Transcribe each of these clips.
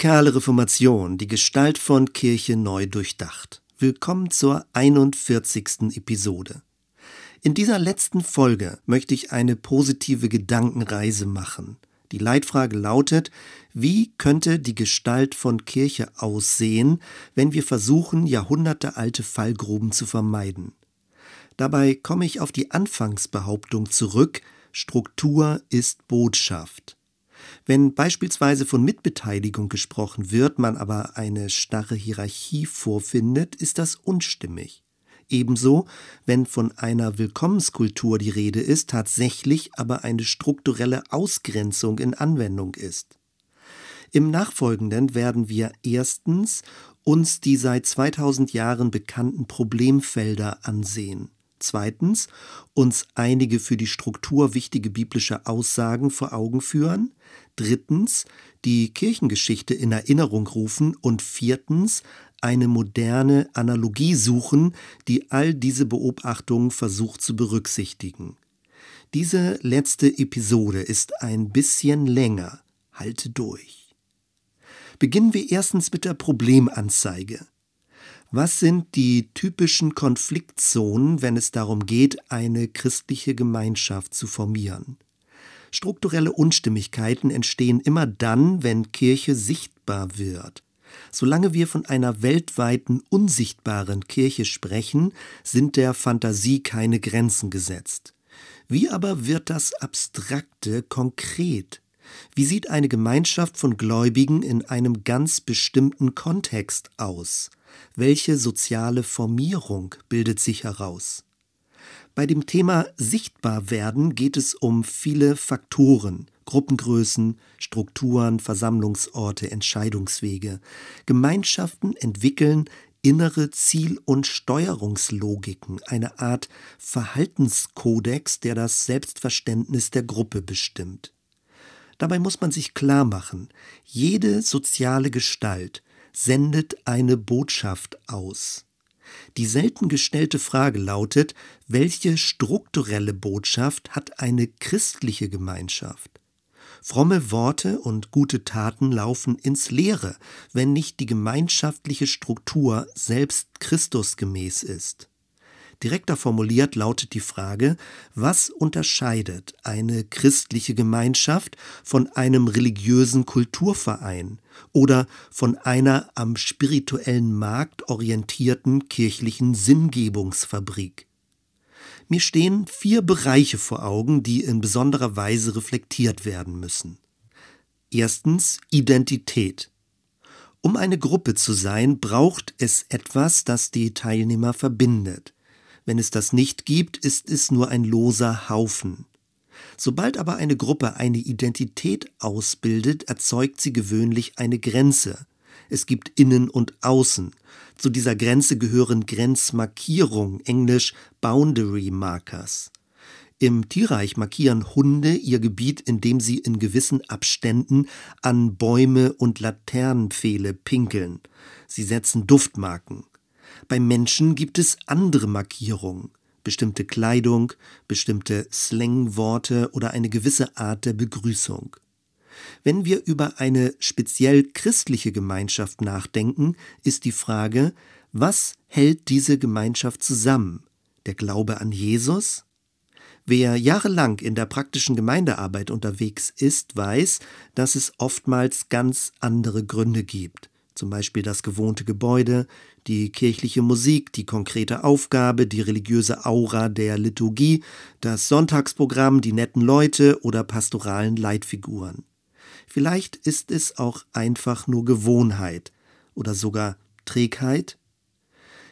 Radikale Reformation, die Gestalt von Kirche neu durchdacht. Willkommen zur 41. Episode. In dieser letzten Folge möchte ich eine positive Gedankenreise machen. Die Leitfrage lautet, wie könnte die Gestalt von Kirche aussehen, wenn wir versuchen, jahrhundertealte Fallgruben zu vermeiden? Dabei komme ich auf die Anfangsbehauptung zurück, Struktur ist Botschaft. Wenn beispielsweise von Mitbeteiligung gesprochen wird, man aber eine starre Hierarchie vorfindet, ist das unstimmig. Ebenso, wenn von einer Willkommenskultur die Rede ist, tatsächlich aber eine strukturelle Ausgrenzung in Anwendung ist. Im Nachfolgenden werden wir erstens uns die seit 2000 Jahren bekannten Problemfelder ansehen. Zweitens uns einige für die Struktur wichtige biblische Aussagen vor Augen führen. Drittens die Kirchengeschichte in Erinnerung rufen. Und viertens eine moderne Analogie suchen, die all diese Beobachtungen versucht zu berücksichtigen. Diese letzte Episode ist ein bisschen länger. Halte durch. Beginnen wir erstens mit der Problemanzeige. Was sind die typischen Konfliktzonen, wenn es darum geht, eine christliche Gemeinschaft zu formieren? Strukturelle Unstimmigkeiten entstehen immer dann, wenn Kirche sichtbar wird. Solange wir von einer weltweiten unsichtbaren Kirche sprechen, sind der Fantasie keine Grenzen gesetzt. Wie aber wird das Abstrakte konkret? Wie sieht eine Gemeinschaft von Gläubigen in einem ganz bestimmten Kontext aus? Welche soziale Formierung bildet sich heraus? Bei dem Thema Sichtbarwerden geht es um viele Faktoren, Gruppengrößen, Strukturen, Versammlungsorte, Entscheidungswege. Gemeinschaften entwickeln innere Ziel- und Steuerungslogiken, eine Art Verhaltenskodex, der das Selbstverständnis der Gruppe bestimmt. Dabei muss man sich klar machen, jede soziale Gestalt sendet eine Botschaft aus. Die selten gestellte Frage lautet, welche strukturelle Botschaft hat eine christliche Gemeinschaft? Fromme Worte und gute Taten laufen ins Leere, wenn nicht die gemeinschaftliche Struktur selbst Christusgemäß ist. Direkter formuliert lautet die Frage, was unterscheidet eine christliche Gemeinschaft von einem religiösen Kulturverein oder von einer am spirituellen Markt orientierten kirchlichen Sinngebungsfabrik? Mir stehen vier Bereiche vor Augen, die in besonderer Weise reflektiert werden müssen. Erstens Identität. Um eine Gruppe zu sein, braucht es etwas, das die Teilnehmer verbindet. Wenn es das nicht gibt, ist es nur ein loser Haufen. Sobald aber eine Gruppe eine Identität ausbildet, erzeugt sie gewöhnlich eine Grenze. Es gibt Innen und Außen. Zu dieser Grenze gehören Grenzmarkierungen, englisch Boundary Markers. Im Tierreich markieren Hunde ihr Gebiet, indem sie in gewissen Abständen an Bäume und Laternenpfähle pinkeln. Sie setzen Duftmarken. Beim Menschen gibt es andere Markierungen, bestimmte Kleidung, bestimmte Slangworte oder eine gewisse Art der Begrüßung. Wenn wir über eine speziell christliche Gemeinschaft nachdenken, ist die Frage, was hält diese Gemeinschaft zusammen? Der Glaube an Jesus? Wer jahrelang in der praktischen Gemeindearbeit unterwegs ist, weiß, dass es oftmals ganz andere Gründe gibt zum Beispiel das gewohnte Gebäude, die kirchliche Musik, die konkrete Aufgabe, die religiöse Aura der Liturgie, das Sonntagsprogramm, die netten Leute oder pastoralen Leitfiguren. Vielleicht ist es auch einfach nur Gewohnheit oder sogar Trägheit.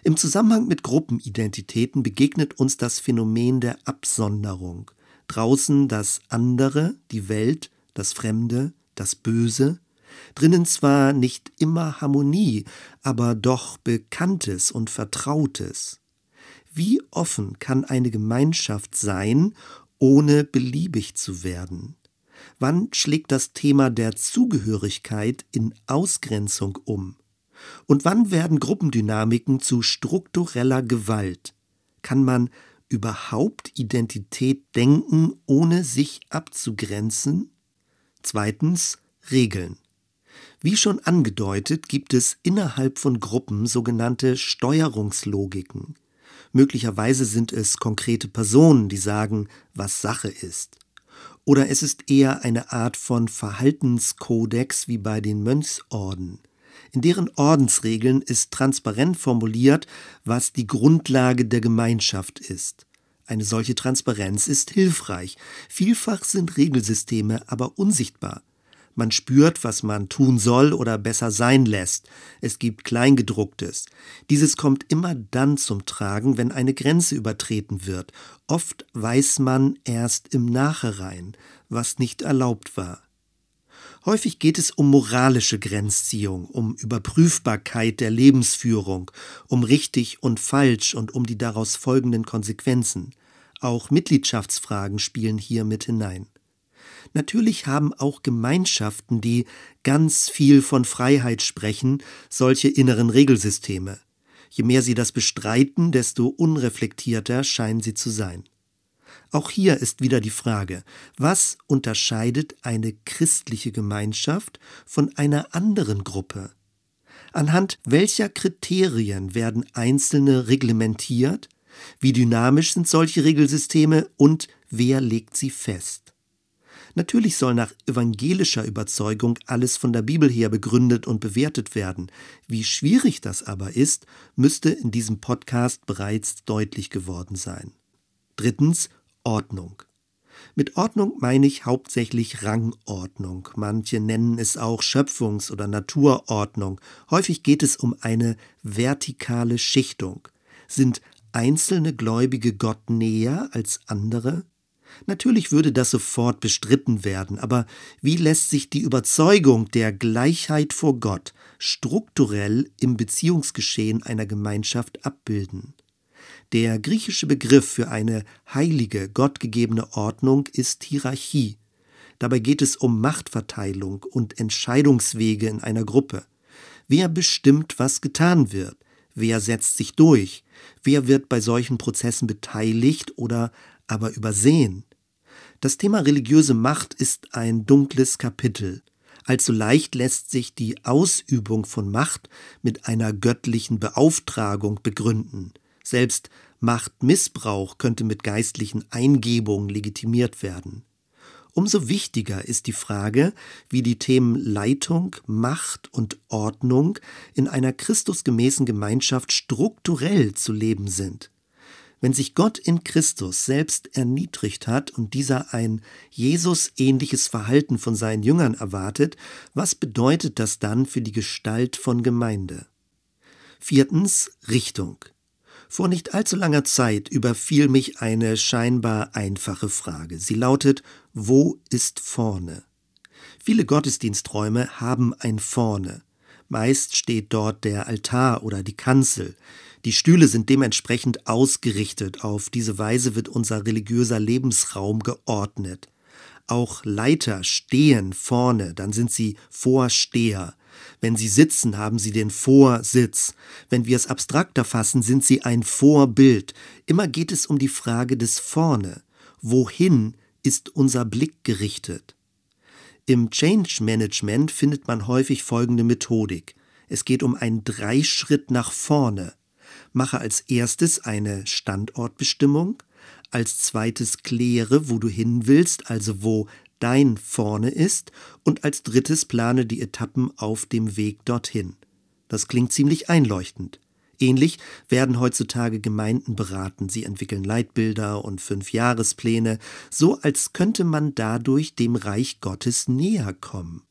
Im Zusammenhang mit Gruppenidentitäten begegnet uns das Phänomen der Absonderung. Draußen das andere, die Welt, das Fremde, das Böse, drinnen zwar nicht immer Harmonie, aber doch Bekanntes und Vertrautes. Wie offen kann eine Gemeinschaft sein, ohne beliebig zu werden? Wann schlägt das Thema der Zugehörigkeit in Ausgrenzung um? Und wann werden Gruppendynamiken zu struktureller Gewalt? Kann man überhaupt Identität denken, ohne sich abzugrenzen? Zweitens Regeln. Wie schon angedeutet, gibt es innerhalb von Gruppen sogenannte Steuerungslogiken. Möglicherweise sind es konkrete Personen, die sagen, was Sache ist. Oder es ist eher eine Art von Verhaltenskodex wie bei den Mönchsorden. In deren Ordensregeln ist transparent formuliert, was die Grundlage der Gemeinschaft ist. Eine solche Transparenz ist hilfreich. Vielfach sind Regelsysteme aber unsichtbar. Man spürt, was man tun soll oder besser sein lässt. Es gibt Kleingedrucktes. Dieses kommt immer dann zum Tragen, wenn eine Grenze übertreten wird. Oft weiß man erst im Nachhinein, was nicht erlaubt war. Häufig geht es um moralische Grenzziehung, um Überprüfbarkeit der Lebensführung, um richtig und falsch und um die daraus folgenden Konsequenzen. Auch Mitgliedschaftsfragen spielen hier mit hinein. Natürlich haben auch Gemeinschaften, die ganz viel von Freiheit sprechen, solche inneren Regelsysteme. Je mehr sie das bestreiten, desto unreflektierter scheinen sie zu sein. Auch hier ist wieder die Frage, was unterscheidet eine christliche Gemeinschaft von einer anderen Gruppe? Anhand welcher Kriterien werden einzelne reglementiert? Wie dynamisch sind solche Regelsysteme und wer legt sie fest? Natürlich soll nach evangelischer Überzeugung alles von der Bibel her begründet und bewertet werden. Wie schwierig das aber ist, müsste in diesem Podcast bereits deutlich geworden sein. Drittens Ordnung. Mit Ordnung meine ich hauptsächlich Rangordnung. Manche nennen es auch Schöpfungs- oder Naturordnung. Häufig geht es um eine vertikale Schichtung. Sind einzelne Gläubige Gott näher als andere? Natürlich würde das sofort bestritten werden, aber wie lässt sich die Überzeugung der Gleichheit vor Gott strukturell im Beziehungsgeschehen einer Gemeinschaft abbilden? Der griechische Begriff für eine heilige, gottgegebene Ordnung ist Hierarchie. Dabei geht es um Machtverteilung und Entscheidungswege in einer Gruppe. Wer bestimmt, was getan wird? Wer setzt sich durch? Wer wird bei solchen Prozessen beteiligt oder aber übersehen. Das Thema religiöse Macht ist ein dunkles Kapitel. Allzu leicht lässt sich die Ausübung von Macht mit einer göttlichen Beauftragung begründen. Selbst Machtmissbrauch könnte mit geistlichen Eingebungen legitimiert werden. Umso wichtiger ist die Frage, wie die Themen Leitung, Macht und Ordnung in einer christusgemäßen Gemeinschaft strukturell zu leben sind. Wenn sich Gott in Christus selbst erniedrigt hat und dieser ein Jesus ähnliches Verhalten von seinen Jüngern erwartet, was bedeutet das dann für die Gestalt von Gemeinde? Viertens Richtung. Vor nicht allzu langer Zeit überfiel mich eine scheinbar einfache Frage. Sie lautet, wo ist vorne? Viele Gottesdiensträume haben ein vorne. Meist steht dort der Altar oder die Kanzel. Die Stühle sind dementsprechend ausgerichtet. Auf diese Weise wird unser religiöser Lebensraum geordnet. Auch Leiter stehen vorne, dann sind sie Vorsteher. Wenn sie sitzen, haben sie den Vorsitz. Wenn wir es abstrakter fassen, sind sie ein Vorbild. Immer geht es um die Frage des Vorne. Wohin ist unser Blick gerichtet? Im Change Management findet man häufig folgende Methodik. Es geht um einen Dreischritt nach vorne. Mache als erstes eine Standortbestimmung, als zweites kläre, wo du hin willst, also wo dein vorne ist, und als drittes plane die Etappen auf dem Weg dorthin. Das klingt ziemlich einleuchtend. Ähnlich werden heutzutage Gemeinden beraten. Sie entwickeln Leitbilder und Fünfjahrespläne, so als könnte man dadurch dem Reich Gottes näher kommen.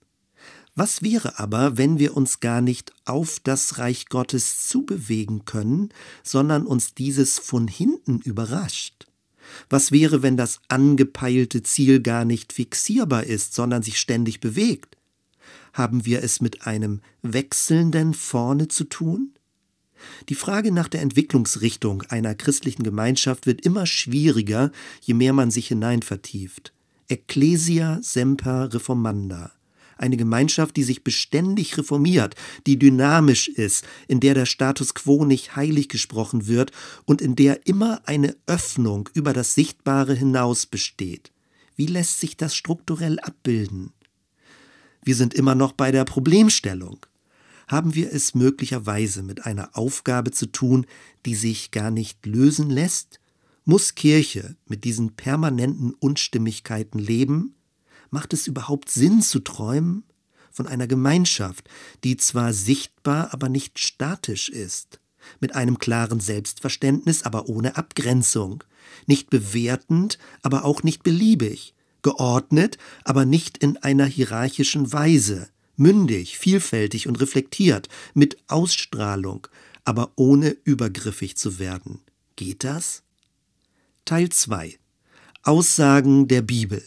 Was wäre aber, wenn wir uns gar nicht auf das Reich Gottes zubewegen können, sondern uns dieses von hinten überrascht? Was wäre, wenn das angepeilte Ziel gar nicht fixierbar ist, sondern sich ständig bewegt? Haben wir es mit einem wechselnden Vorne zu tun? Die Frage nach der Entwicklungsrichtung einer christlichen Gemeinschaft wird immer schwieriger, je mehr man sich hinein vertieft. Ecclesia semper reformanda eine Gemeinschaft, die sich beständig reformiert, die dynamisch ist, in der der Status quo nicht heilig gesprochen wird und in der immer eine Öffnung über das Sichtbare hinaus besteht. Wie lässt sich das strukturell abbilden? Wir sind immer noch bei der Problemstellung. Haben wir es möglicherweise mit einer Aufgabe zu tun, die sich gar nicht lösen lässt? Muss Kirche mit diesen permanenten Unstimmigkeiten leben? Macht es überhaupt Sinn zu träumen? Von einer Gemeinschaft, die zwar sichtbar, aber nicht statisch ist, mit einem klaren Selbstverständnis, aber ohne Abgrenzung, nicht bewertend, aber auch nicht beliebig, geordnet, aber nicht in einer hierarchischen Weise, mündig, vielfältig und reflektiert, mit Ausstrahlung, aber ohne übergriffig zu werden. Geht das? Teil 2 Aussagen der Bibel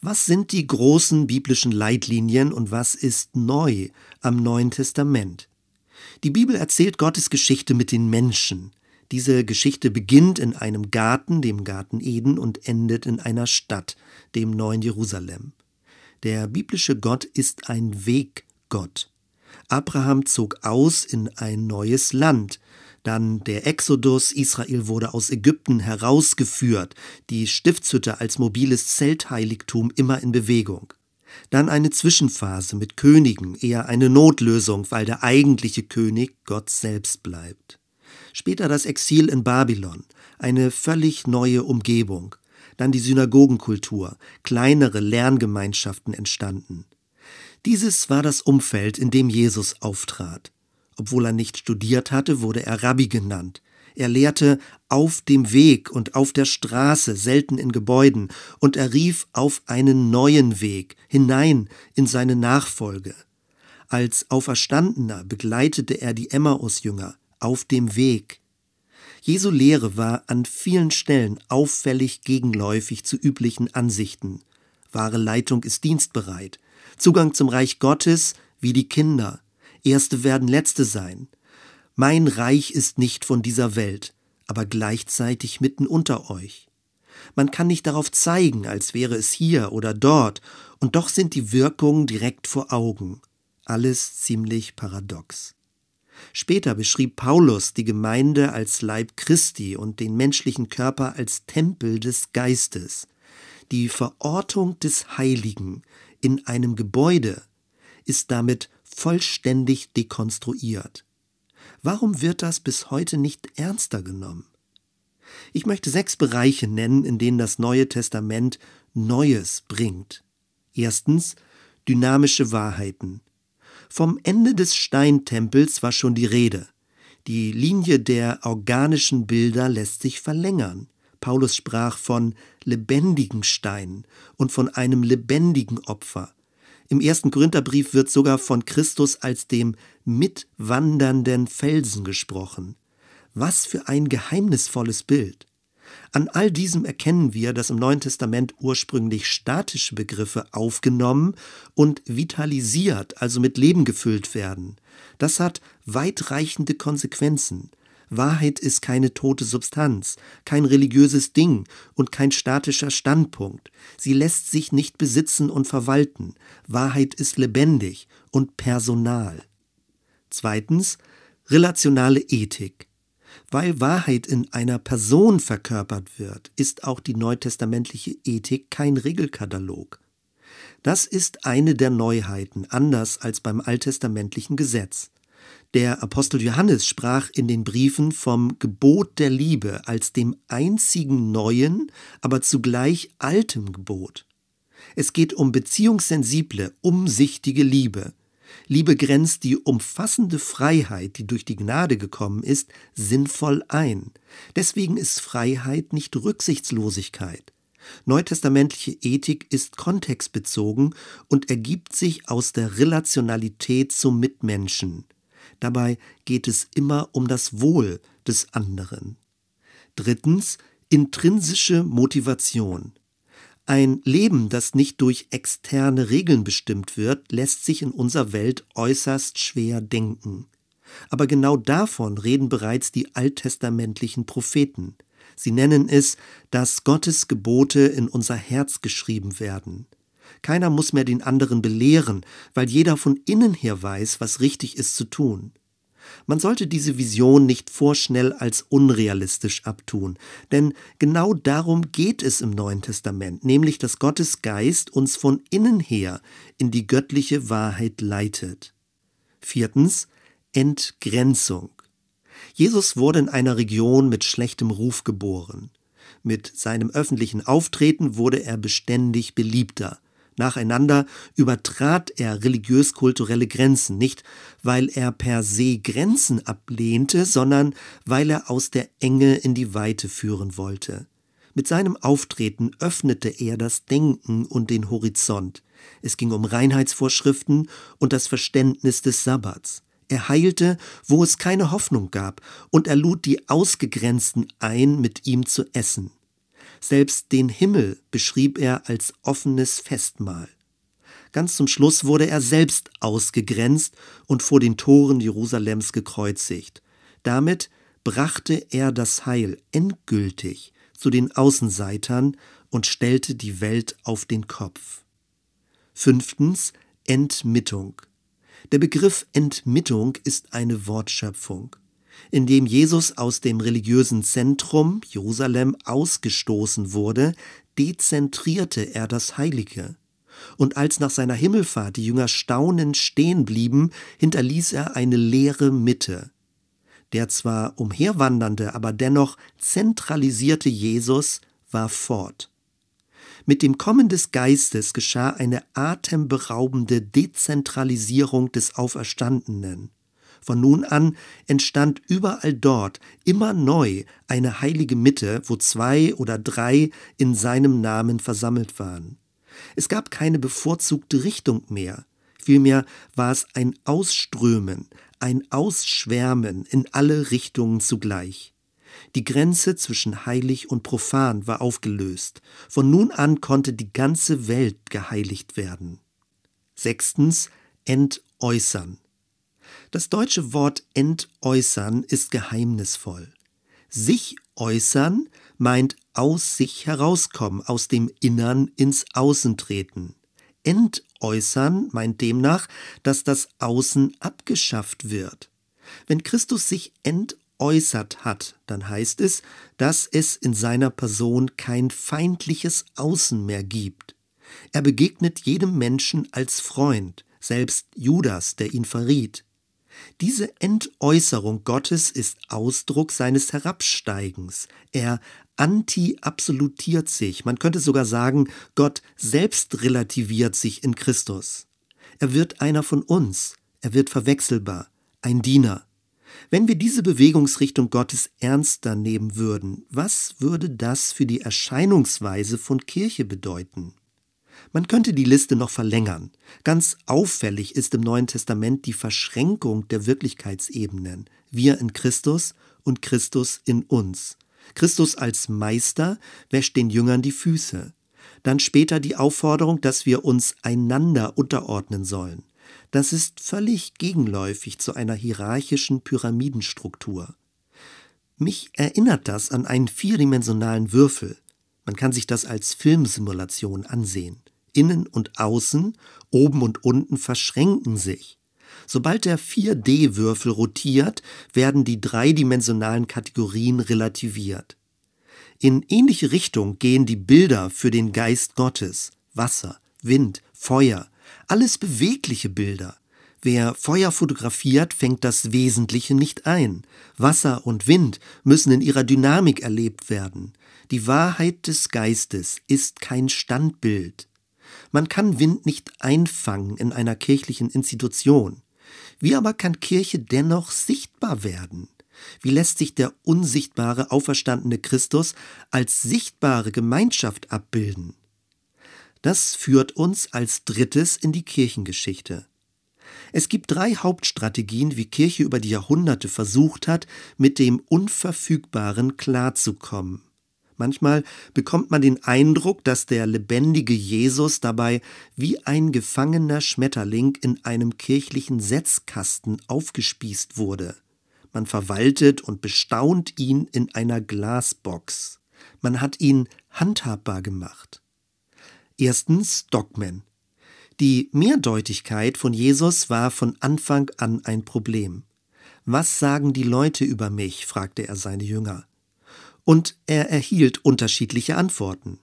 Was sind die großen biblischen Leitlinien und was ist neu am Neuen Testament? Die Bibel erzählt Gottes Geschichte mit den Menschen. Diese Geschichte beginnt in einem Garten, dem Garten Eden, und endet in einer Stadt, dem neuen Jerusalem. Der biblische Gott ist ein Weggott. Abraham zog aus in ein neues Land, dann der Exodus, Israel wurde aus Ägypten herausgeführt, die Stiftshütte als mobiles Zeltheiligtum immer in Bewegung. Dann eine Zwischenphase mit Königen, eher eine Notlösung, weil der eigentliche König Gott selbst bleibt. Später das Exil in Babylon, eine völlig neue Umgebung. Dann die Synagogenkultur, kleinere Lerngemeinschaften entstanden. Dieses war das Umfeld, in dem Jesus auftrat. Obwohl er nicht studiert hatte, wurde er Rabbi genannt. Er lehrte auf dem Weg und auf der Straße, selten in Gebäuden, und er rief auf einen neuen Weg hinein in seine Nachfolge. Als Auferstandener begleitete er die Emmaus-Jünger auf dem Weg. Jesu Lehre war an vielen Stellen auffällig gegenläufig zu üblichen Ansichten. Wahre Leitung ist dienstbereit. Zugang zum Reich Gottes wie die Kinder. Erste werden Letzte sein. Mein Reich ist nicht von dieser Welt, aber gleichzeitig mitten unter euch. Man kann nicht darauf zeigen, als wäre es hier oder dort, und doch sind die Wirkungen direkt vor Augen. Alles ziemlich paradox. Später beschrieb Paulus die Gemeinde als Leib Christi und den menschlichen Körper als Tempel des Geistes. Die Verortung des Heiligen in einem Gebäude ist damit vollständig dekonstruiert. Warum wird das bis heute nicht ernster genommen? Ich möchte sechs Bereiche nennen, in denen das Neue Testament Neues bringt. Erstens dynamische Wahrheiten. Vom Ende des Steintempels war schon die Rede. Die Linie der organischen Bilder lässt sich verlängern. Paulus sprach von lebendigen Steinen und von einem lebendigen Opfer. Im ersten Korintherbrief wird sogar von Christus als dem mitwandernden Felsen gesprochen. Was für ein geheimnisvolles Bild. An all diesem erkennen wir, dass im Neuen Testament ursprünglich statische Begriffe aufgenommen und vitalisiert, also mit Leben gefüllt werden. Das hat weitreichende Konsequenzen. Wahrheit ist keine tote Substanz, kein religiöses Ding und kein statischer Standpunkt. Sie lässt sich nicht besitzen und verwalten. Wahrheit ist lebendig und personal. Zweitens, relationale Ethik. Weil Wahrheit in einer Person verkörpert wird, ist auch die neutestamentliche Ethik kein Regelkatalog. Das ist eine der Neuheiten, anders als beim alttestamentlichen Gesetz. Der Apostel Johannes sprach in den Briefen vom Gebot der Liebe als dem einzigen neuen, aber zugleich altem Gebot. Es geht um beziehungssensible, umsichtige Liebe. Liebe grenzt die umfassende Freiheit, die durch die Gnade gekommen ist, sinnvoll ein. Deswegen ist Freiheit nicht Rücksichtslosigkeit. Neutestamentliche Ethik ist kontextbezogen und ergibt sich aus der Relationalität zum Mitmenschen. Dabei geht es immer um das Wohl des anderen. Drittens, intrinsische Motivation. Ein Leben, das nicht durch externe Regeln bestimmt wird, lässt sich in unserer Welt äußerst schwer denken. Aber genau davon reden bereits die alttestamentlichen Propheten. Sie nennen es, dass Gottes Gebote in unser Herz geschrieben werden. Keiner muss mehr den anderen belehren, weil jeder von innen her weiß, was richtig ist zu tun. Man sollte diese Vision nicht vorschnell als unrealistisch abtun, denn genau darum geht es im Neuen Testament, nämlich dass Gottes Geist uns von innen her in die göttliche Wahrheit leitet. Viertens Entgrenzung. Jesus wurde in einer Region mit schlechtem Ruf geboren. Mit seinem öffentlichen Auftreten wurde er beständig beliebter. Nacheinander übertrat er religiös-kulturelle Grenzen, nicht weil er per se Grenzen ablehnte, sondern weil er aus der Enge in die Weite führen wollte. Mit seinem Auftreten öffnete er das Denken und den Horizont. Es ging um Reinheitsvorschriften und das Verständnis des Sabbats. Er heilte, wo es keine Hoffnung gab, und er lud die Ausgegrenzten ein, mit ihm zu essen. Selbst den Himmel beschrieb er als offenes Festmahl. Ganz zum Schluss wurde er selbst ausgegrenzt und vor den Toren Jerusalems gekreuzigt. Damit brachte er das Heil endgültig zu den Außenseitern und stellte die Welt auf den Kopf. Fünftens Entmittung. Der Begriff Entmittung ist eine Wortschöpfung in dem Jesus aus dem religiösen Zentrum Jerusalem ausgestoßen wurde, dezentrierte er das Heilige. Und als nach seiner Himmelfahrt die Jünger staunend stehen blieben, hinterließ er eine leere Mitte. Der zwar umherwandernde, aber dennoch zentralisierte Jesus war fort. Mit dem Kommen des Geistes geschah eine atemberaubende Dezentralisierung des Auferstandenen. Von nun an entstand überall dort immer neu eine heilige Mitte, wo zwei oder drei in seinem Namen versammelt waren. Es gab keine bevorzugte Richtung mehr, vielmehr war es ein Ausströmen, ein Ausschwärmen in alle Richtungen zugleich. Die Grenze zwischen heilig und profan war aufgelöst. Von nun an konnte die ganze Welt geheiligt werden. Sechstens Entäußern. Das deutsche Wort entäußern ist geheimnisvoll. Sich äußern meint aus sich herauskommen, aus dem Innern ins Außen treten. Entäußern meint demnach, dass das Außen abgeschafft wird. Wenn Christus sich entäußert hat, dann heißt es, dass es in seiner Person kein feindliches Außen mehr gibt. Er begegnet jedem Menschen als Freund, selbst Judas, der ihn verriet. Diese Entäußerung Gottes ist Ausdruck seines Herabsteigens. Er anti-absolutiert sich. Man könnte sogar sagen, Gott selbst relativiert sich in Christus. Er wird einer von uns. Er wird verwechselbar. Ein Diener. Wenn wir diese Bewegungsrichtung Gottes ernster nehmen würden, was würde das für die Erscheinungsweise von Kirche bedeuten? Man könnte die Liste noch verlängern. Ganz auffällig ist im Neuen Testament die Verschränkung der Wirklichkeitsebenen. Wir in Christus und Christus in uns. Christus als Meister wäscht den Jüngern die Füße. Dann später die Aufforderung, dass wir uns einander unterordnen sollen. Das ist völlig gegenläufig zu einer hierarchischen Pyramidenstruktur. Mich erinnert das an einen vierdimensionalen Würfel. Man kann sich das als Filmsimulation ansehen. Innen und Außen, oben und unten verschränken sich. Sobald der 4D-Würfel rotiert, werden die dreidimensionalen Kategorien relativiert. In ähnliche Richtung gehen die Bilder für den Geist Gottes. Wasser, Wind, Feuer, alles bewegliche Bilder. Wer Feuer fotografiert, fängt das Wesentliche nicht ein. Wasser und Wind müssen in ihrer Dynamik erlebt werden. Die Wahrheit des Geistes ist kein Standbild. Man kann Wind nicht einfangen in einer kirchlichen Institution. Wie aber kann Kirche dennoch sichtbar werden? Wie lässt sich der unsichtbare auferstandene Christus als sichtbare Gemeinschaft abbilden? Das führt uns als drittes in die Kirchengeschichte. Es gibt drei Hauptstrategien, wie Kirche über die Jahrhunderte versucht hat, mit dem Unverfügbaren klarzukommen. Manchmal bekommt man den Eindruck, dass der lebendige Jesus dabei wie ein gefangener Schmetterling in einem kirchlichen Setzkasten aufgespießt wurde. Man verwaltet und bestaunt ihn in einer Glasbox. Man hat ihn handhabbar gemacht. Erstens Dogmen. Die Mehrdeutigkeit von Jesus war von Anfang an ein Problem. Was sagen die Leute über mich? fragte er seine Jünger. Und er erhielt unterschiedliche Antworten.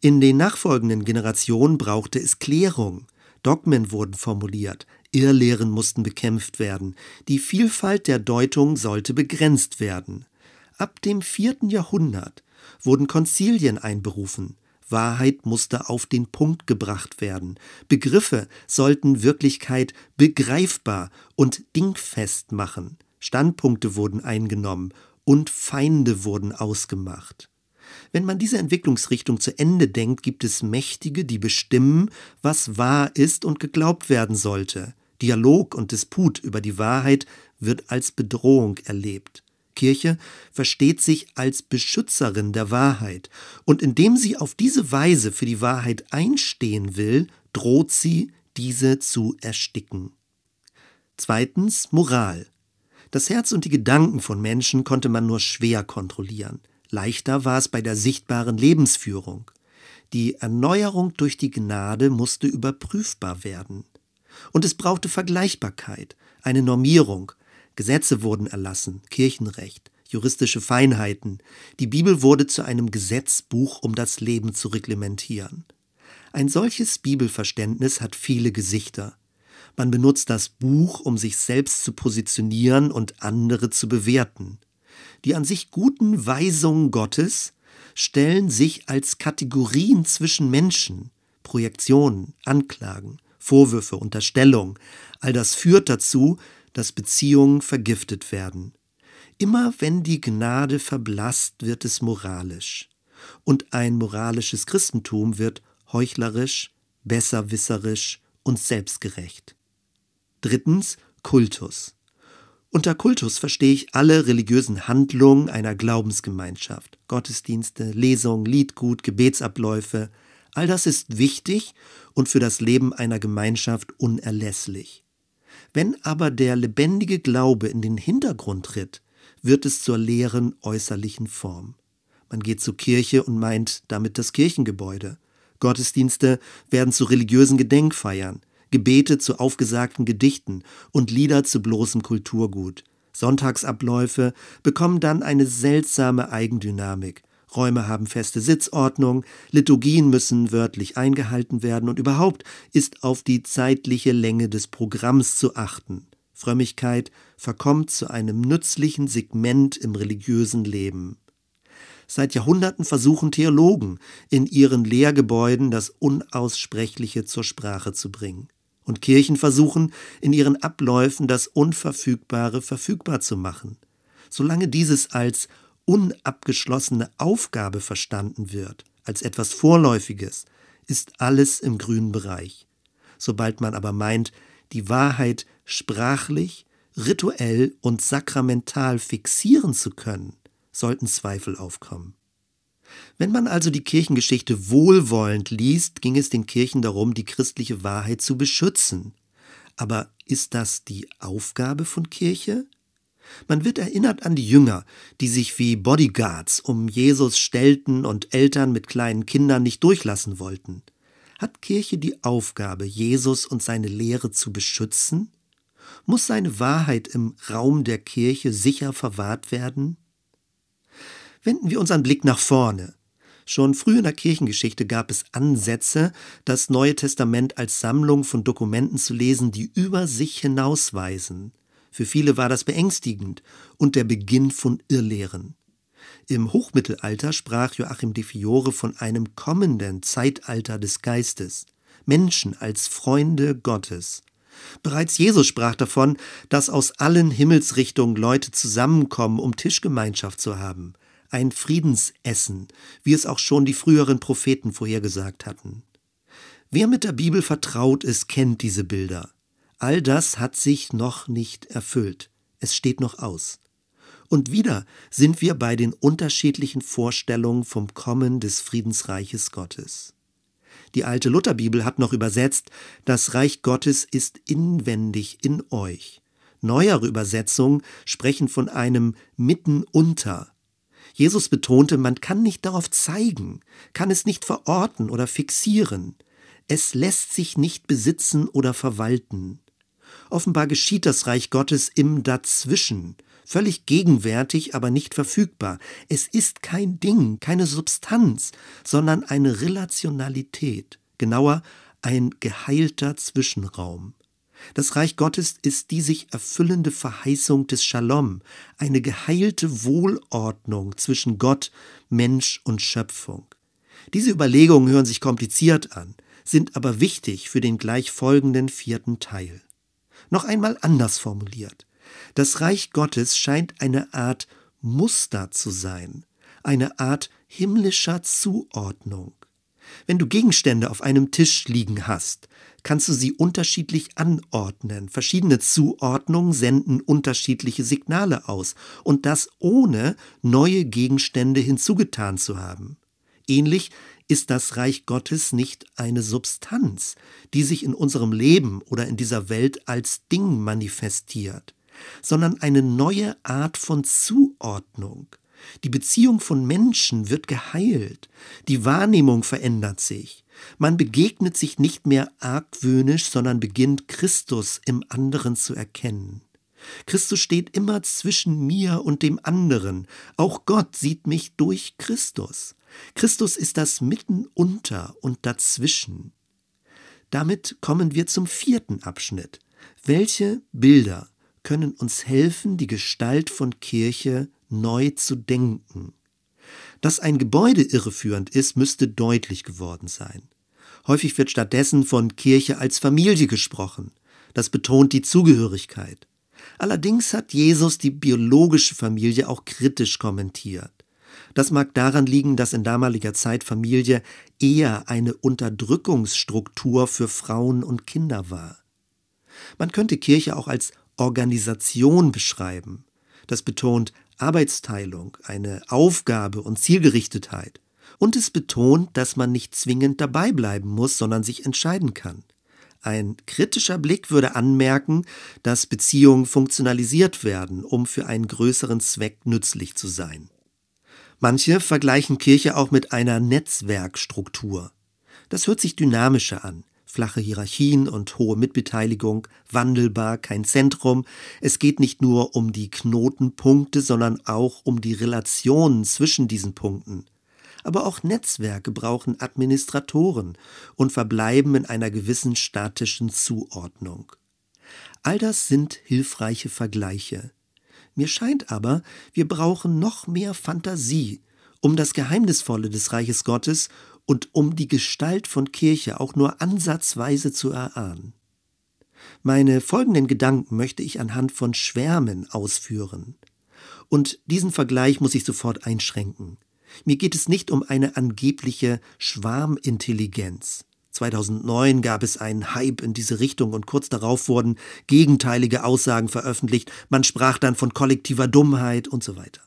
In den nachfolgenden Generationen brauchte es Klärung. Dogmen wurden formuliert, Irrlehren mussten bekämpft werden, die Vielfalt der Deutung sollte begrenzt werden. Ab dem vierten Jahrhundert wurden Konzilien einberufen, Wahrheit musste auf den Punkt gebracht werden, Begriffe sollten Wirklichkeit begreifbar und dingfest machen, Standpunkte wurden eingenommen und Feinde wurden ausgemacht. Wenn man diese Entwicklungsrichtung zu Ende denkt, gibt es Mächtige, die bestimmen, was wahr ist und geglaubt werden sollte. Dialog und Disput über die Wahrheit wird als Bedrohung erlebt. Kirche versteht sich als Beschützerin der Wahrheit, und indem sie auf diese Weise für die Wahrheit einstehen will, droht sie, diese zu ersticken. Zweitens Moral. Das Herz und die Gedanken von Menschen konnte man nur schwer kontrollieren. Leichter war es bei der sichtbaren Lebensführung. Die Erneuerung durch die Gnade musste überprüfbar werden. Und es brauchte Vergleichbarkeit, eine Normierung. Gesetze wurden erlassen, Kirchenrecht, juristische Feinheiten. Die Bibel wurde zu einem Gesetzbuch, um das Leben zu reglementieren. Ein solches Bibelverständnis hat viele Gesichter. Man benutzt das Buch, um sich selbst zu positionieren und andere zu bewerten. Die an sich guten Weisungen Gottes stellen sich als Kategorien zwischen Menschen, Projektionen, Anklagen, Vorwürfe, Unterstellung. All das führt dazu, dass Beziehungen vergiftet werden. Immer wenn die Gnade verblasst, wird es moralisch. Und ein moralisches Christentum wird heuchlerisch, besserwisserisch und selbstgerecht. Drittens Kultus. Unter Kultus verstehe ich alle religiösen Handlungen einer Glaubensgemeinschaft. Gottesdienste, Lesungen, Liedgut, Gebetsabläufe. All das ist wichtig und für das Leben einer Gemeinschaft unerlässlich. Wenn aber der lebendige Glaube in den Hintergrund tritt, wird es zur leeren äußerlichen Form. Man geht zur Kirche und meint damit das Kirchengebäude. Gottesdienste werden zu religiösen Gedenkfeiern. Gebete zu aufgesagten Gedichten und Lieder zu bloßem Kulturgut. Sonntagsabläufe bekommen dann eine seltsame Eigendynamik. Räume haben feste Sitzordnung, Liturgien müssen wörtlich eingehalten werden und überhaupt ist auf die zeitliche Länge des Programms zu achten. Frömmigkeit verkommt zu einem nützlichen Segment im religiösen Leben. Seit Jahrhunderten versuchen Theologen in ihren Lehrgebäuden das Unaussprechliche zur Sprache zu bringen und Kirchen versuchen, in ihren Abläufen das Unverfügbare verfügbar zu machen. Solange dieses als unabgeschlossene Aufgabe verstanden wird, als etwas Vorläufiges, ist alles im grünen Bereich. Sobald man aber meint, die Wahrheit sprachlich, rituell und sakramental fixieren zu können, sollten Zweifel aufkommen. Wenn man also die Kirchengeschichte wohlwollend liest, ging es den Kirchen darum, die christliche Wahrheit zu beschützen. Aber ist das die Aufgabe von Kirche? Man wird erinnert an die Jünger, die sich wie Bodyguards um Jesus stellten und Eltern mit kleinen Kindern nicht durchlassen wollten. Hat Kirche die Aufgabe, Jesus und seine Lehre zu beschützen? Muss seine Wahrheit im Raum der Kirche sicher verwahrt werden? Wenden wir unseren Blick nach vorne. Schon früh in der Kirchengeschichte gab es Ansätze, das Neue Testament als Sammlung von Dokumenten zu lesen, die über sich hinausweisen. Für viele war das beängstigend und der Beginn von Irrlehren. Im Hochmittelalter sprach Joachim de Fiore von einem kommenden Zeitalter des Geistes, Menschen als Freunde Gottes. Bereits Jesus sprach davon, dass aus allen Himmelsrichtungen Leute zusammenkommen, um Tischgemeinschaft zu haben ein Friedensessen, wie es auch schon die früheren Propheten vorhergesagt hatten. Wer mit der Bibel vertraut ist, kennt diese Bilder. All das hat sich noch nicht erfüllt. Es steht noch aus. Und wieder sind wir bei den unterschiedlichen Vorstellungen vom Kommen des Friedensreiches Gottes. Die alte Lutherbibel hat noch übersetzt, das Reich Gottes ist inwendig in euch. Neuere Übersetzungen sprechen von einem mitten unter, Jesus betonte, man kann nicht darauf zeigen, kann es nicht verorten oder fixieren. Es lässt sich nicht besitzen oder verwalten. Offenbar geschieht das Reich Gottes im Dazwischen, völlig gegenwärtig, aber nicht verfügbar. Es ist kein Ding, keine Substanz, sondern eine Relationalität, genauer ein geheilter Zwischenraum. Das Reich Gottes ist die sich erfüllende Verheißung des Shalom, eine geheilte Wohlordnung zwischen Gott, Mensch und Schöpfung. Diese Überlegungen hören sich kompliziert an, sind aber wichtig für den gleich folgenden vierten Teil. Noch einmal anders formuliert. Das Reich Gottes scheint eine Art Muster zu sein, eine Art himmlischer Zuordnung. Wenn du Gegenstände auf einem Tisch liegen hast, kannst du sie unterschiedlich anordnen. Verschiedene Zuordnungen senden unterschiedliche Signale aus und das ohne neue Gegenstände hinzugetan zu haben. Ähnlich ist das Reich Gottes nicht eine Substanz, die sich in unserem Leben oder in dieser Welt als Ding manifestiert, sondern eine neue Art von Zuordnung. Die Beziehung von Menschen wird geheilt, die Wahrnehmung verändert sich. Man begegnet sich nicht mehr argwöhnisch, sondern beginnt Christus im anderen zu erkennen. Christus steht immer zwischen mir und dem anderen. Auch Gott sieht mich durch Christus. Christus ist das Mitten unter und dazwischen. Damit kommen wir zum vierten Abschnitt. Welche Bilder können uns helfen, die Gestalt von Kirche neu zu denken? Dass ein Gebäude irreführend ist, müsste deutlich geworden sein. Häufig wird stattdessen von Kirche als Familie gesprochen. Das betont die Zugehörigkeit. Allerdings hat Jesus die biologische Familie auch kritisch kommentiert. Das mag daran liegen, dass in damaliger Zeit Familie eher eine Unterdrückungsstruktur für Frauen und Kinder war. Man könnte Kirche auch als Organisation beschreiben. Das betont Arbeitsteilung, eine Aufgabe und Zielgerichtetheit. Und es betont, dass man nicht zwingend dabei bleiben muss, sondern sich entscheiden kann. Ein kritischer Blick würde anmerken, dass Beziehungen funktionalisiert werden, um für einen größeren Zweck nützlich zu sein. Manche vergleichen Kirche auch mit einer Netzwerkstruktur. Das hört sich dynamischer an. Flache Hierarchien und hohe Mitbeteiligung, wandelbar, kein Zentrum. Es geht nicht nur um die Knotenpunkte, sondern auch um die Relationen zwischen diesen Punkten. Aber auch Netzwerke brauchen Administratoren und verbleiben in einer gewissen statischen Zuordnung. All das sind hilfreiche Vergleiche. Mir scheint aber, wir brauchen noch mehr Fantasie, um das Geheimnisvolle des Reiches Gottes und um die Gestalt von Kirche auch nur ansatzweise zu erahnen. Meine folgenden Gedanken möchte ich anhand von Schwärmen ausführen. Und diesen Vergleich muss ich sofort einschränken. Mir geht es nicht um eine angebliche Schwarmintelligenz. 2009 gab es einen Hype in diese Richtung und kurz darauf wurden gegenteilige Aussagen veröffentlicht. Man sprach dann von kollektiver Dummheit und so weiter.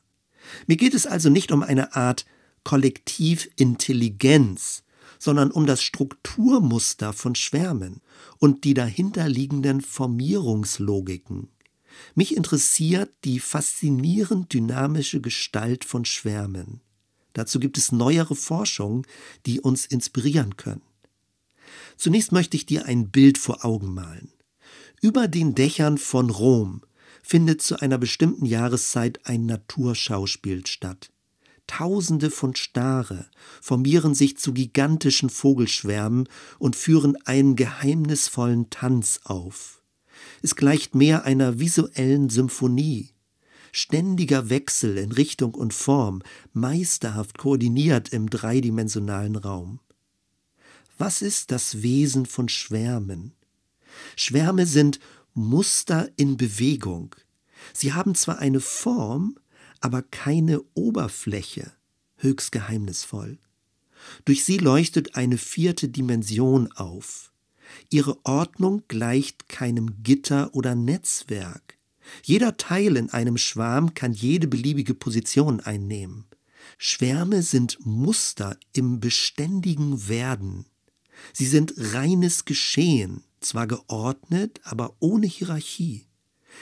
Mir geht es also nicht um eine Art Kollektivintelligenz, sondern um das Strukturmuster von Schwärmen und die dahinterliegenden Formierungslogiken. Mich interessiert die faszinierend dynamische Gestalt von Schwärmen. Dazu gibt es neuere Forschungen, die uns inspirieren können. Zunächst möchte ich dir ein Bild vor Augen malen. Über den Dächern von Rom findet zu einer bestimmten Jahreszeit ein Naturschauspiel statt. Tausende von Stare formieren sich zu gigantischen Vogelschwärmen und führen einen geheimnisvollen Tanz auf. Es gleicht mehr einer visuellen Symphonie. Ständiger Wechsel in Richtung und Form, meisterhaft koordiniert im dreidimensionalen Raum. Was ist das Wesen von Schwärmen? Schwärme sind Muster in Bewegung. Sie haben zwar eine Form, aber keine Oberfläche, höchst geheimnisvoll. Durch sie leuchtet eine vierte Dimension auf. Ihre Ordnung gleicht keinem Gitter oder Netzwerk. Jeder Teil in einem Schwarm kann jede beliebige Position einnehmen. Schwärme sind Muster im beständigen Werden. Sie sind reines Geschehen, zwar geordnet, aber ohne Hierarchie.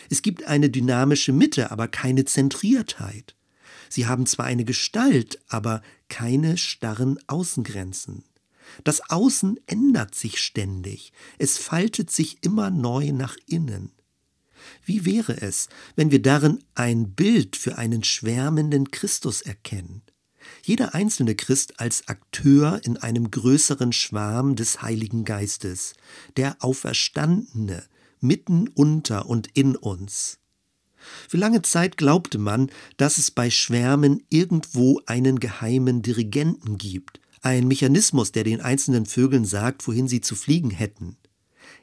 Es gibt eine dynamische Mitte, aber keine Zentriertheit. Sie haben zwar eine Gestalt, aber keine starren Außengrenzen. Das Außen ändert sich ständig, es faltet sich immer neu nach innen. Wie wäre es, wenn wir darin ein Bild für einen schwärmenden Christus erkennen? Jeder einzelne Christ als Akteur in einem größeren Schwarm des Heiligen Geistes, der Auferstandene, mitten unter und in uns. Für lange Zeit glaubte man, dass es bei Schwärmen irgendwo einen geheimen Dirigenten gibt, ein Mechanismus, der den einzelnen Vögeln sagt, wohin sie zu fliegen hätten.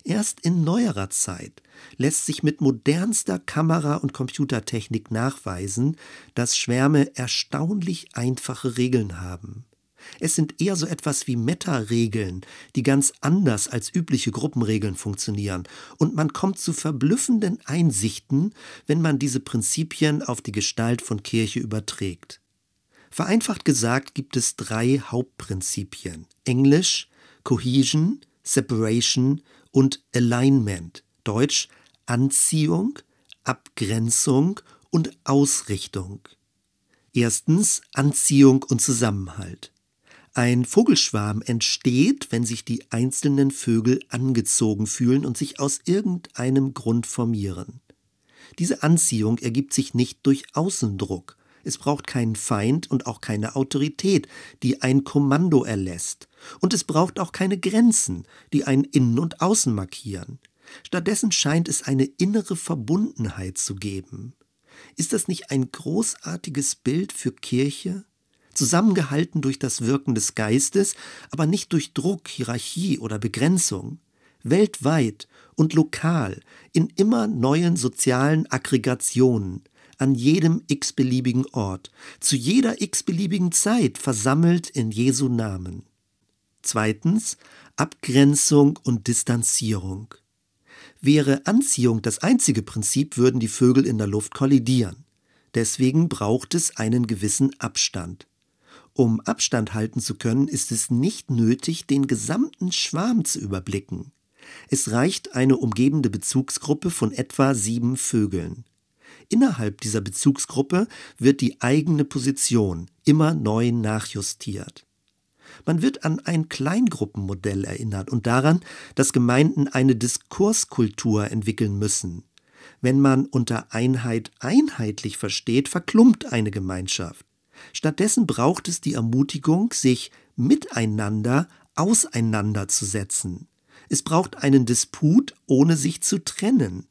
Erst in neuerer Zeit lässt sich mit modernster Kamera- und Computertechnik nachweisen, dass Schwärme erstaunlich einfache Regeln haben. Es sind eher so etwas wie Meta-Regeln, die ganz anders als übliche Gruppenregeln funktionieren, und man kommt zu verblüffenden Einsichten, wenn man diese Prinzipien auf die Gestalt von Kirche überträgt. Vereinfacht gesagt gibt es drei Hauptprinzipien. Englisch, Cohesion, Separation und Alignment. Deutsch Anziehung, Abgrenzung und Ausrichtung. Erstens Anziehung und Zusammenhalt. Ein Vogelschwarm entsteht, wenn sich die einzelnen Vögel angezogen fühlen und sich aus irgendeinem Grund formieren. Diese Anziehung ergibt sich nicht durch Außendruck. Es braucht keinen Feind und auch keine Autorität, die ein Kommando erlässt. Und es braucht auch keine Grenzen, die ein Innen und Außen markieren. Stattdessen scheint es eine innere Verbundenheit zu geben. Ist das nicht ein großartiges Bild für Kirche? zusammengehalten durch das Wirken des Geistes, aber nicht durch Druck, Hierarchie oder Begrenzung, weltweit und lokal, in immer neuen sozialen Aggregationen, an jedem x-beliebigen Ort, zu jeder x-beliebigen Zeit versammelt in Jesu Namen. Zweitens Abgrenzung und Distanzierung. Wäre Anziehung das einzige Prinzip, würden die Vögel in der Luft kollidieren. Deswegen braucht es einen gewissen Abstand. Um Abstand halten zu können, ist es nicht nötig, den gesamten Schwarm zu überblicken. Es reicht eine umgebende Bezugsgruppe von etwa sieben Vögeln. Innerhalb dieser Bezugsgruppe wird die eigene Position immer neu nachjustiert. Man wird an ein Kleingruppenmodell erinnert und daran, dass Gemeinden eine Diskurskultur entwickeln müssen. Wenn man unter Einheit einheitlich versteht, verklumpt eine Gemeinschaft. Stattdessen braucht es die Ermutigung, sich miteinander auseinanderzusetzen. Es braucht einen Disput, ohne sich zu trennen.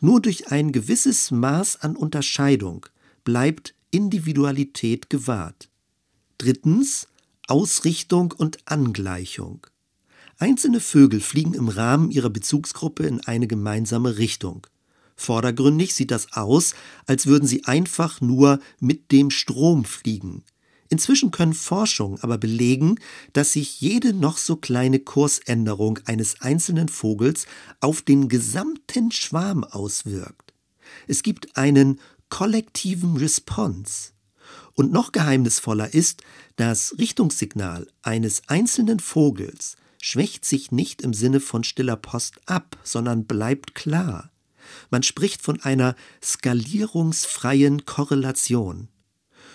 Nur durch ein gewisses Maß an Unterscheidung bleibt Individualität gewahrt. Drittens Ausrichtung und Angleichung. Einzelne Vögel fliegen im Rahmen ihrer Bezugsgruppe in eine gemeinsame Richtung. Vordergründig sieht das aus, als würden sie einfach nur mit dem Strom fliegen. Inzwischen können Forschungen aber belegen, dass sich jede noch so kleine Kursänderung eines einzelnen Vogels auf den gesamten Schwarm auswirkt. Es gibt einen kollektiven Response. Und noch geheimnisvoller ist, das Richtungssignal eines einzelnen Vogels schwächt sich nicht im Sinne von stiller Post ab, sondern bleibt klar. Man spricht von einer skalierungsfreien Korrelation.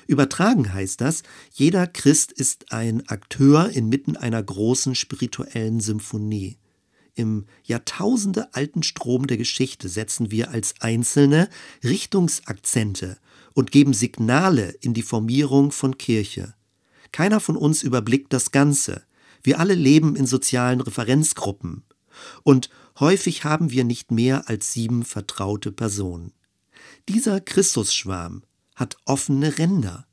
Übertragen heißt das, jeder Christ ist ein Akteur inmitten einer großen spirituellen Symphonie. Im Jahrtausende alten Strom der Geschichte setzen wir als Einzelne Richtungsakzente und geben Signale in die Formierung von Kirche. Keiner von uns überblickt das Ganze. Wir alle leben in sozialen Referenzgruppen. Und Häufig haben wir nicht mehr als sieben vertraute Personen. Dieser Christusschwarm hat offene Ränder.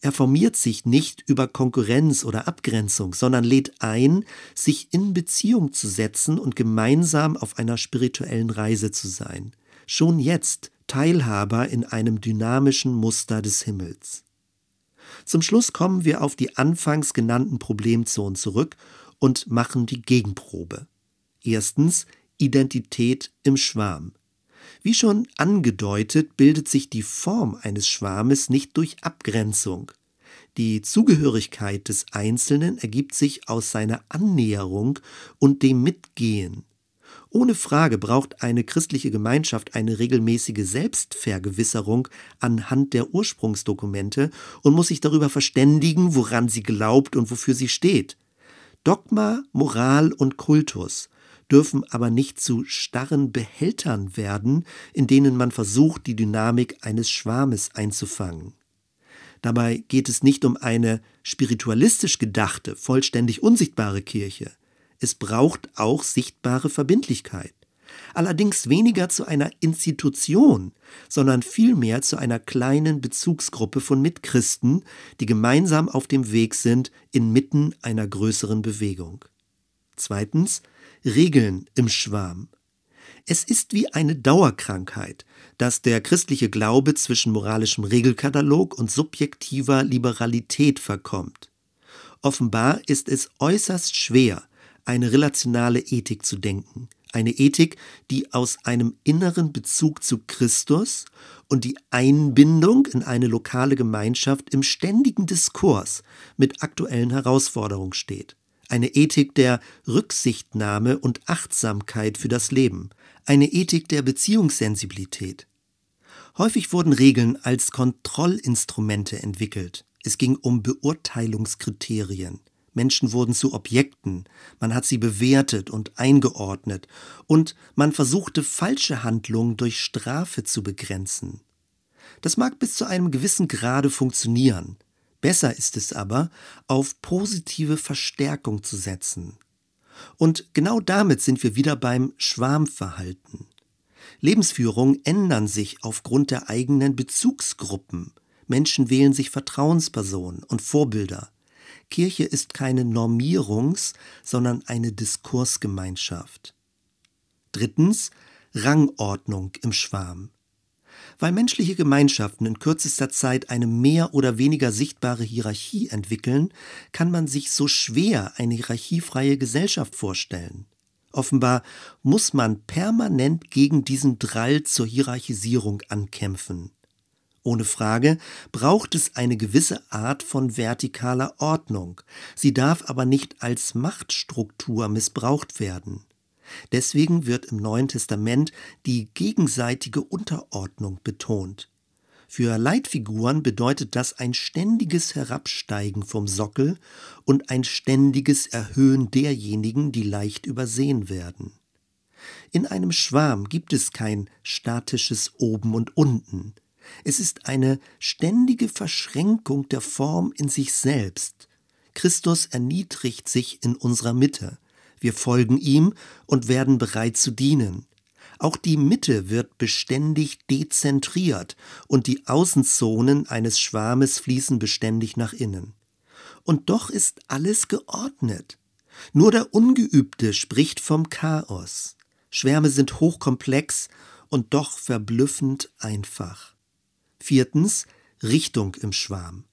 Er formiert sich nicht über Konkurrenz oder Abgrenzung, sondern lädt ein, sich in Beziehung zu setzen und gemeinsam auf einer spirituellen Reise zu sein. Schon jetzt Teilhaber in einem dynamischen Muster des Himmels. Zum Schluss kommen wir auf die anfangs genannten Problemzonen zurück und machen die Gegenprobe. Erstens Identität im Schwarm. Wie schon angedeutet, bildet sich die Form eines Schwarmes nicht durch Abgrenzung. Die Zugehörigkeit des Einzelnen ergibt sich aus seiner Annäherung und dem Mitgehen. Ohne Frage braucht eine christliche Gemeinschaft eine regelmäßige Selbstvergewisserung anhand der Ursprungsdokumente und muss sich darüber verständigen, woran sie glaubt und wofür sie steht. Dogma, Moral und Kultus dürfen aber nicht zu starren Behältern werden, in denen man versucht, die Dynamik eines Schwarmes einzufangen. Dabei geht es nicht um eine spiritualistisch gedachte, vollständig unsichtbare Kirche. Es braucht auch sichtbare Verbindlichkeit. Allerdings weniger zu einer Institution, sondern vielmehr zu einer kleinen Bezugsgruppe von Mitchristen, die gemeinsam auf dem Weg sind inmitten einer größeren Bewegung. Zweitens Regeln im Schwarm. Es ist wie eine Dauerkrankheit, dass der christliche Glaube zwischen moralischem Regelkatalog und subjektiver Liberalität verkommt. Offenbar ist es äußerst schwer, eine relationale Ethik zu denken, eine Ethik, die aus einem inneren Bezug zu Christus und die Einbindung in eine lokale Gemeinschaft im ständigen Diskurs mit aktuellen Herausforderungen steht. Eine Ethik der Rücksichtnahme und Achtsamkeit für das Leben, eine Ethik der Beziehungssensibilität. Häufig wurden Regeln als Kontrollinstrumente entwickelt. Es ging um Beurteilungskriterien. Menschen wurden zu Objekten, man hat sie bewertet und eingeordnet, und man versuchte falsche Handlungen durch Strafe zu begrenzen. Das mag bis zu einem gewissen Grade funktionieren. Besser ist es aber, auf positive Verstärkung zu setzen. Und genau damit sind wir wieder beim Schwarmverhalten. Lebensführungen ändern sich aufgrund der eigenen Bezugsgruppen. Menschen wählen sich Vertrauenspersonen und Vorbilder. Kirche ist keine Normierungs-, sondern eine Diskursgemeinschaft. Drittens Rangordnung im Schwarm. Weil menschliche Gemeinschaften in kürzester Zeit eine mehr oder weniger sichtbare Hierarchie entwickeln, kann man sich so schwer eine hierarchiefreie Gesellschaft vorstellen. Offenbar muss man permanent gegen diesen Drall zur Hierarchisierung ankämpfen. Ohne Frage braucht es eine gewisse Art von vertikaler Ordnung. Sie darf aber nicht als Machtstruktur missbraucht werden. Deswegen wird im Neuen Testament die gegenseitige Unterordnung betont. Für Leitfiguren bedeutet das ein ständiges Herabsteigen vom Sockel und ein ständiges Erhöhen derjenigen, die leicht übersehen werden. In einem Schwarm gibt es kein statisches Oben und Unten. Es ist eine ständige Verschränkung der Form in sich selbst. Christus erniedrigt sich in unserer Mitte. Wir folgen ihm und werden bereit zu dienen. Auch die Mitte wird beständig dezentriert und die Außenzonen eines Schwarmes fließen beständig nach innen. Und doch ist alles geordnet. Nur der Ungeübte spricht vom Chaos. Schwärme sind hochkomplex und doch verblüffend einfach. Viertens Richtung im Schwarm.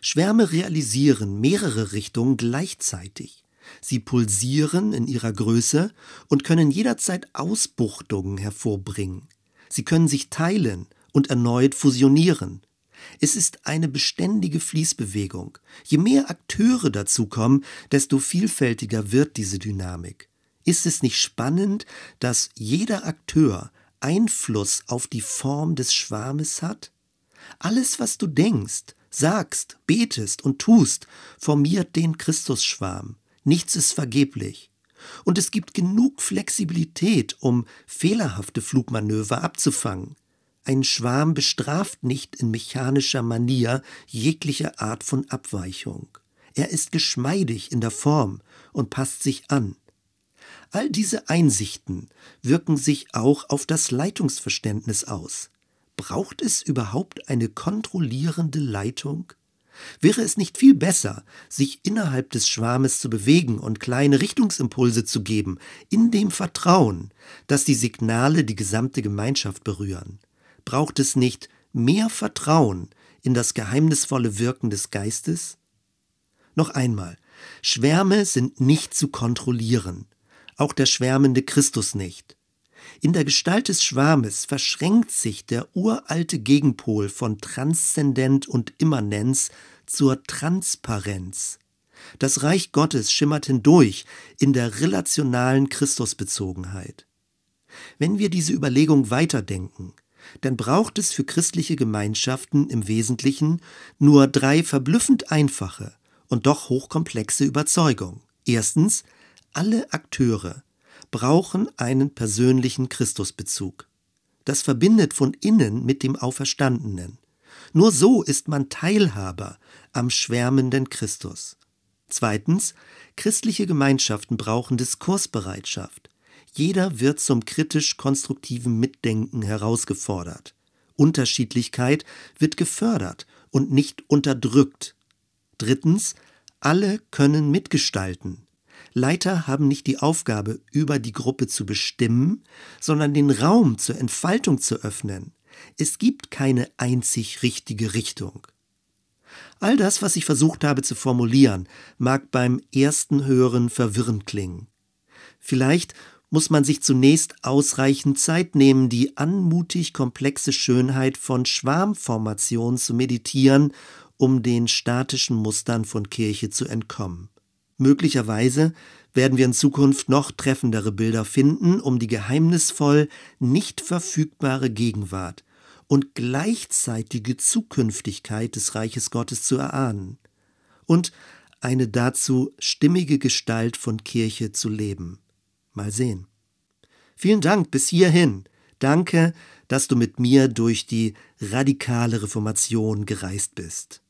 Schwärme realisieren mehrere Richtungen gleichzeitig. Sie pulsieren in ihrer Größe und können jederzeit Ausbuchtungen hervorbringen. Sie können sich teilen und erneut fusionieren. Es ist eine beständige Fließbewegung. Je mehr Akteure dazukommen, desto vielfältiger wird diese Dynamik. Ist es nicht spannend, dass jeder Akteur Einfluss auf die Form des Schwarmes hat? Alles, was du denkst, sagst, betest und tust, formiert den Christusschwarm. Nichts ist vergeblich. Und es gibt genug Flexibilität, um fehlerhafte Flugmanöver abzufangen. Ein Schwarm bestraft nicht in mechanischer Manier jegliche Art von Abweichung. Er ist geschmeidig in der Form und passt sich an. All diese Einsichten wirken sich auch auf das Leitungsverständnis aus. Braucht es überhaupt eine kontrollierende Leitung? Wäre es nicht viel besser, sich innerhalb des Schwarmes zu bewegen und kleine Richtungsimpulse zu geben, in dem Vertrauen, dass die Signale die gesamte Gemeinschaft berühren? Braucht es nicht mehr Vertrauen in das geheimnisvolle Wirken des Geistes? Noch einmal, Schwärme sind nicht zu kontrollieren, auch der schwärmende Christus nicht. In der Gestalt des Schwarmes verschränkt sich der uralte Gegenpol von Transzendent und Immanenz zur Transparenz. Das Reich Gottes schimmert hindurch in der relationalen Christusbezogenheit. Wenn wir diese Überlegung weiterdenken, dann braucht es für christliche Gemeinschaften im Wesentlichen nur drei verblüffend einfache und doch hochkomplexe Überzeugungen. Erstens, alle Akteure brauchen einen persönlichen Christusbezug. Das verbindet von innen mit dem Auferstandenen. Nur so ist man Teilhaber am schwärmenden Christus. Zweitens, christliche Gemeinschaften brauchen Diskursbereitschaft. Jeder wird zum kritisch-konstruktiven Mitdenken herausgefordert. Unterschiedlichkeit wird gefördert und nicht unterdrückt. Drittens, alle können mitgestalten. Leiter haben nicht die Aufgabe, über die Gruppe zu bestimmen, sondern den Raum zur Entfaltung zu öffnen. Es gibt keine einzig richtige Richtung. All das, was ich versucht habe zu formulieren, mag beim ersten Hören verwirrend klingen. Vielleicht muss man sich zunächst ausreichend Zeit nehmen, die anmutig komplexe Schönheit von Schwarmformationen zu meditieren, um den statischen Mustern von Kirche zu entkommen. Möglicherweise werden wir in Zukunft noch treffendere Bilder finden, um die geheimnisvoll nicht verfügbare Gegenwart und gleichzeitige Zukünftigkeit des Reiches Gottes zu erahnen und eine dazu stimmige Gestalt von Kirche zu leben. Mal sehen. Vielen Dank bis hierhin. Danke, dass du mit mir durch die radikale Reformation gereist bist.